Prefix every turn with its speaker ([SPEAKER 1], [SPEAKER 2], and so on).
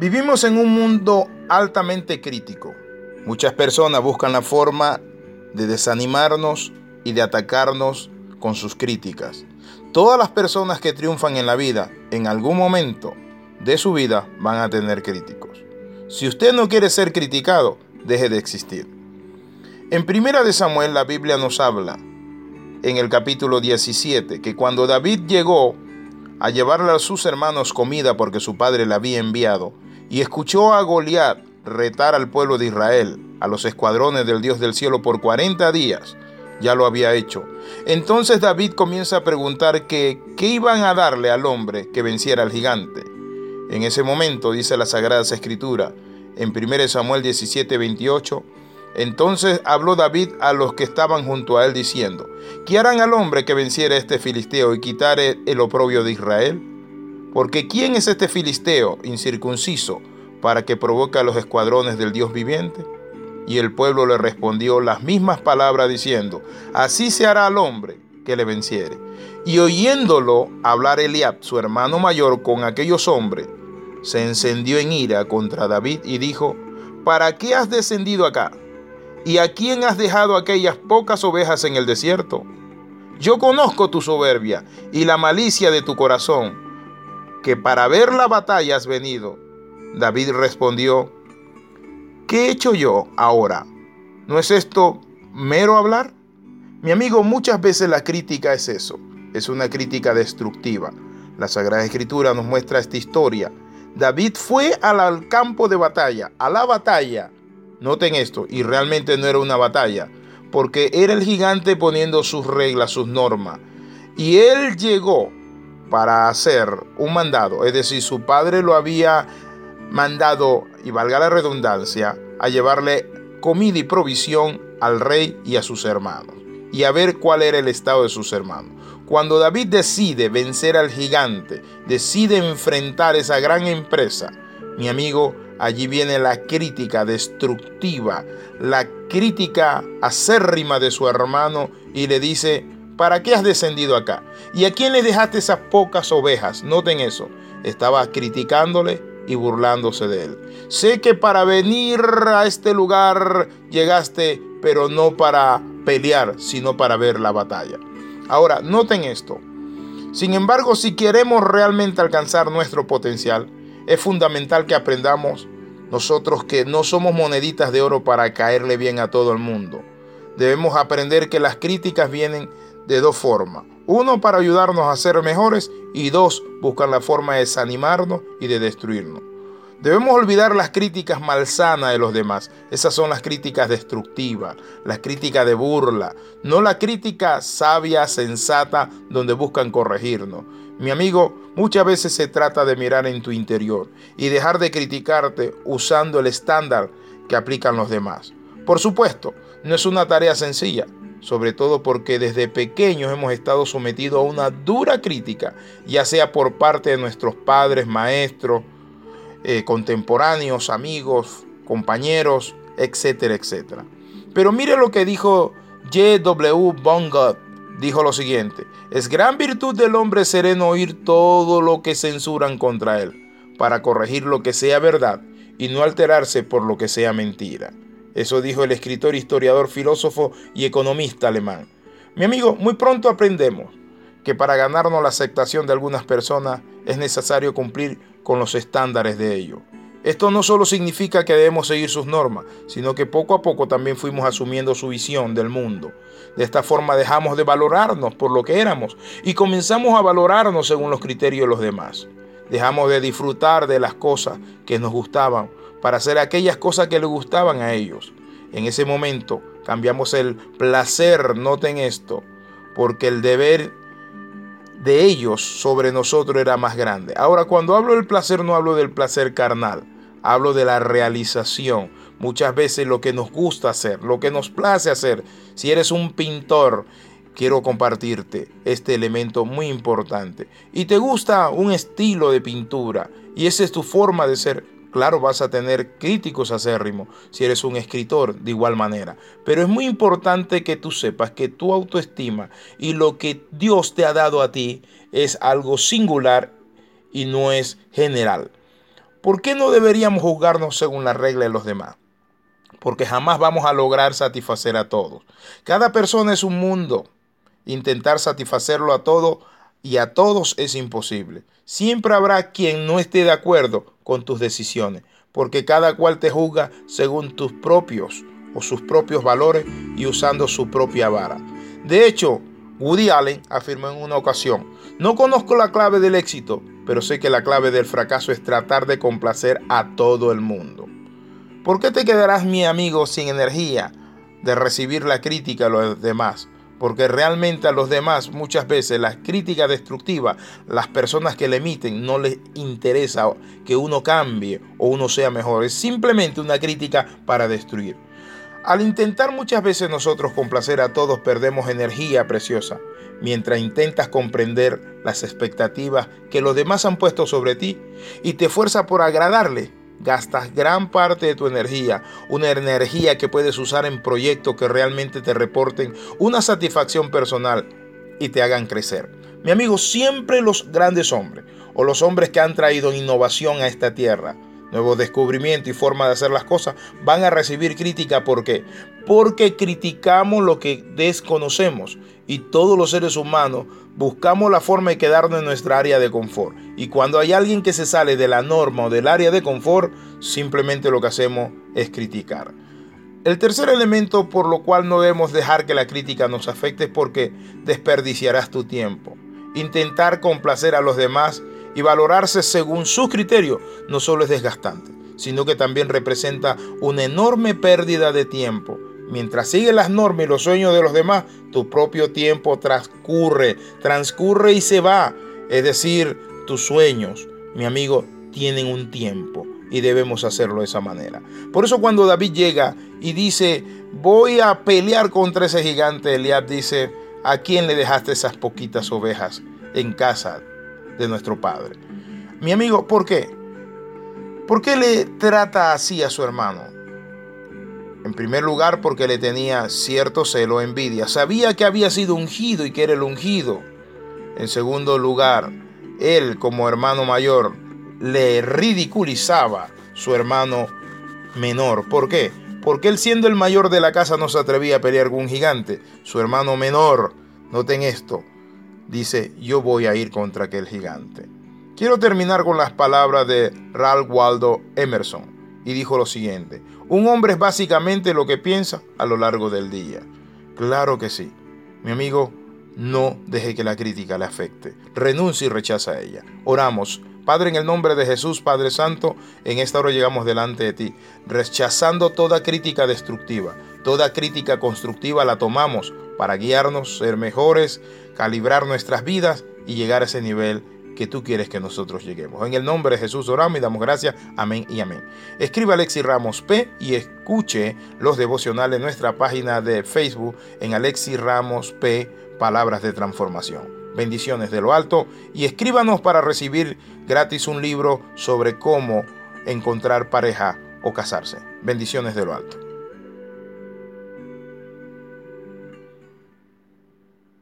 [SPEAKER 1] Vivimos en un mundo altamente crítico. Muchas personas buscan la forma de desanimarnos y de atacarnos con sus críticas. Todas las personas que triunfan en la vida, en algún momento de su vida, van a tener críticos. Si usted no quiere ser criticado, deje de existir. En Primera de Samuel la Biblia nos habla en el capítulo 17 que cuando David llegó a llevarle a sus hermanos comida porque su padre le había enviado, y escuchó a Goliat retar al pueblo de Israel, a los escuadrones del Dios del cielo por 40 días. Ya lo había hecho. Entonces David comienza a preguntar que, qué iban a darle al hombre que venciera al gigante. En ese momento, dice la Sagrada Escritura, en 1 Samuel 17, 28, entonces habló David a los que estaban junto a él diciendo, ¿qué harán al hombre que venciera este filisteo y quitare el oprobio de Israel? Porque ¿quién es este filisteo incircunciso para que provoque a los escuadrones del Dios viviente? Y el pueblo le respondió las mismas palabras diciendo, así se hará al hombre que le venciere. Y oyéndolo hablar Eliab, su hermano mayor, con aquellos hombres, se encendió en ira contra David y dijo, ¿para qué has descendido acá? ¿Y a quién has dejado aquellas pocas ovejas en el desierto? Yo conozco tu soberbia y la malicia de tu corazón que para ver la batalla has venido. David respondió, ¿qué he hecho yo ahora? ¿No es esto mero hablar? Mi amigo, muchas veces la crítica es eso, es una crítica destructiva. La Sagrada Escritura nos muestra esta historia. David fue al campo de batalla, a la batalla. Noten esto, y realmente no era una batalla, porque era el gigante poniendo sus reglas, sus normas. Y él llegó para hacer un mandado, es decir, su padre lo había mandado, y valga la redundancia, a llevarle comida y provisión al rey y a sus hermanos, y a ver cuál era el estado de sus hermanos. Cuando David decide vencer al gigante, decide enfrentar esa gran empresa, mi amigo, allí viene la crítica destructiva, la crítica acérrima de su hermano y le dice, ¿para qué has descendido acá? ¿Y a quién le dejaste esas pocas ovejas? Noten eso. Estaba criticándole y burlándose de él. Sé que para venir a este lugar llegaste, pero no para pelear, sino para ver la batalla. Ahora, noten esto. Sin embargo, si queremos realmente alcanzar nuestro potencial, es fundamental que aprendamos nosotros que no somos moneditas de oro para caerle bien a todo el mundo. Debemos aprender que las críticas vienen de dos formas. Uno, para ayudarnos a ser mejores y dos, buscar la forma de desanimarnos y de destruirnos. Debemos olvidar las críticas malsanas de los demás. Esas son las críticas destructivas, las críticas de burla, no la crítica sabia, sensata, donde buscan corregirnos. Mi amigo, muchas veces se trata de mirar en tu interior y dejar de criticarte usando el estándar que aplican los demás. Por supuesto, no es una tarea sencilla, sobre todo porque desde pequeños hemos estado sometidos a una dura crítica, ya sea por parte de nuestros padres, maestros, eh, contemporáneos, amigos, compañeros, etcétera, etcétera. Pero mire lo que dijo J.W. Bongott. Dijo lo siguiente, es gran virtud del hombre sereno oír todo lo que censuran contra él, para corregir lo que sea verdad y no alterarse por lo que sea mentira. Eso dijo el escritor, historiador, filósofo y economista alemán. Mi amigo, muy pronto aprendemos que para ganarnos la aceptación de algunas personas es necesario cumplir con los estándares de ellos. Esto no solo significa que debemos seguir sus normas, sino que poco a poco también fuimos asumiendo su visión del mundo. De esta forma dejamos de valorarnos por lo que éramos y comenzamos a valorarnos según los criterios de los demás. Dejamos de disfrutar de las cosas que nos gustaban para hacer aquellas cosas que le gustaban a ellos. En ese momento cambiamos el placer, noten esto, porque el deber de ellos sobre nosotros era más grande. Ahora, cuando hablo del placer, no hablo del placer carnal, hablo de la realización. Muchas veces lo que nos gusta hacer, lo que nos place hacer. Si eres un pintor, quiero compartirte este elemento muy importante. Y te gusta un estilo de pintura y esa es tu forma de ser, Claro, vas a tener críticos acérrimos si eres un escritor de igual manera. Pero es muy importante que tú sepas que tu autoestima y lo que Dios te ha dado a ti es algo singular y no es general. ¿Por qué no deberíamos juzgarnos según la regla de los demás? Porque jamás vamos a lograr satisfacer a todos. Cada persona es un mundo. Intentar satisfacerlo a todos y a todos es imposible. Siempre habrá quien no esté de acuerdo con tus decisiones, porque cada cual te juzga según tus propios o sus propios valores y usando su propia vara. De hecho, Woody Allen afirmó en una ocasión, no conozco la clave del éxito, pero sé que la clave del fracaso es tratar de complacer a todo el mundo. ¿Por qué te quedarás, mi amigo, sin energía de recibir la crítica de los demás? Porque realmente a los demás muchas veces las críticas destructivas, las personas que le emiten, no les interesa que uno cambie o uno sea mejor. Es simplemente una crítica para destruir. Al intentar muchas veces nosotros complacer a todos perdemos energía preciosa, mientras intentas comprender las expectativas que los demás han puesto sobre ti y te fuerza por agradarle, gastas gran parte de tu energía, una energía que puedes usar en proyectos que realmente te reporten una satisfacción personal y te hagan crecer. Mi amigo, siempre los grandes hombres o los hombres que han traído innovación a esta tierra, nuevos descubrimientos y forma de hacer las cosas, van a recibir crítica. ¿Por qué? Porque criticamos lo que desconocemos y todos los seres humanos buscamos la forma de quedarnos en nuestra área de confort. Y cuando hay alguien que se sale de la norma o del área de confort, simplemente lo que hacemos es criticar. El tercer elemento por lo cual no debemos dejar que la crítica nos afecte es porque desperdiciarás tu tiempo. Intentar complacer a los demás y valorarse según su criterio no solo es desgastante, sino que también representa una enorme pérdida de tiempo. Mientras sigues las normas y los sueños de los demás, tu propio tiempo transcurre, transcurre y se va. Es decir, tus sueños, mi amigo, tienen un tiempo y debemos hacerlo de esa manera. Por eso cuando David llega y dice, voy a pelear contra ese gigante, Eliab dice, ¿a quién le dejaste esas poquitas ovejas en casa? de nuestro Padre. Mi amigo, ¿por qué? ¿Por qué le trata así a su hermano? En primer lugar, porque le tenía cierto celo, envidia. Sabía que había sido ungido y que era el ungido. En segundo lugar, él como hermano mayor le ridiculizaba su hermano menor. ¿Por qué? Porque él siendo el mayor de la casa no se atrevía a pelear con un gigante. Su hermano menor, noten esto, dice, yo voy a ir contra aquel gigante. Quiero terminar con las palabras de Ralph Waldo Emerson y dijo lo siguiente, un hombre es básicamente lo que piensa a lo largo del día. Claro que sí. Mi amigo, no deje que la crítica le afecte. Renuncie y rechaza a ella. Oramos. Padre, en el nombre de Jesús, Padre Santo, en esta hora llegamos delante de ti, rechazando toda crítica destructiva, toda crítica constructiva la tomamos para guiarnos, ser mejores, calibrar nuestras vidas y llegar a ese nivel que tú quieres que nosotros lleguemos. En el nombre de Jesús oramos y damos gracias. Amén y amén. Escriba Alexi Ramos P y escuche los devocionales en nuestra página de Facebook en Alexi Ramos P, Palabras de Transformación. Bendiciones de lo alto y escríbanos para recibir gratis un libro sobre cómo encontrar pareja o casarse. Bendiciones de lo alto.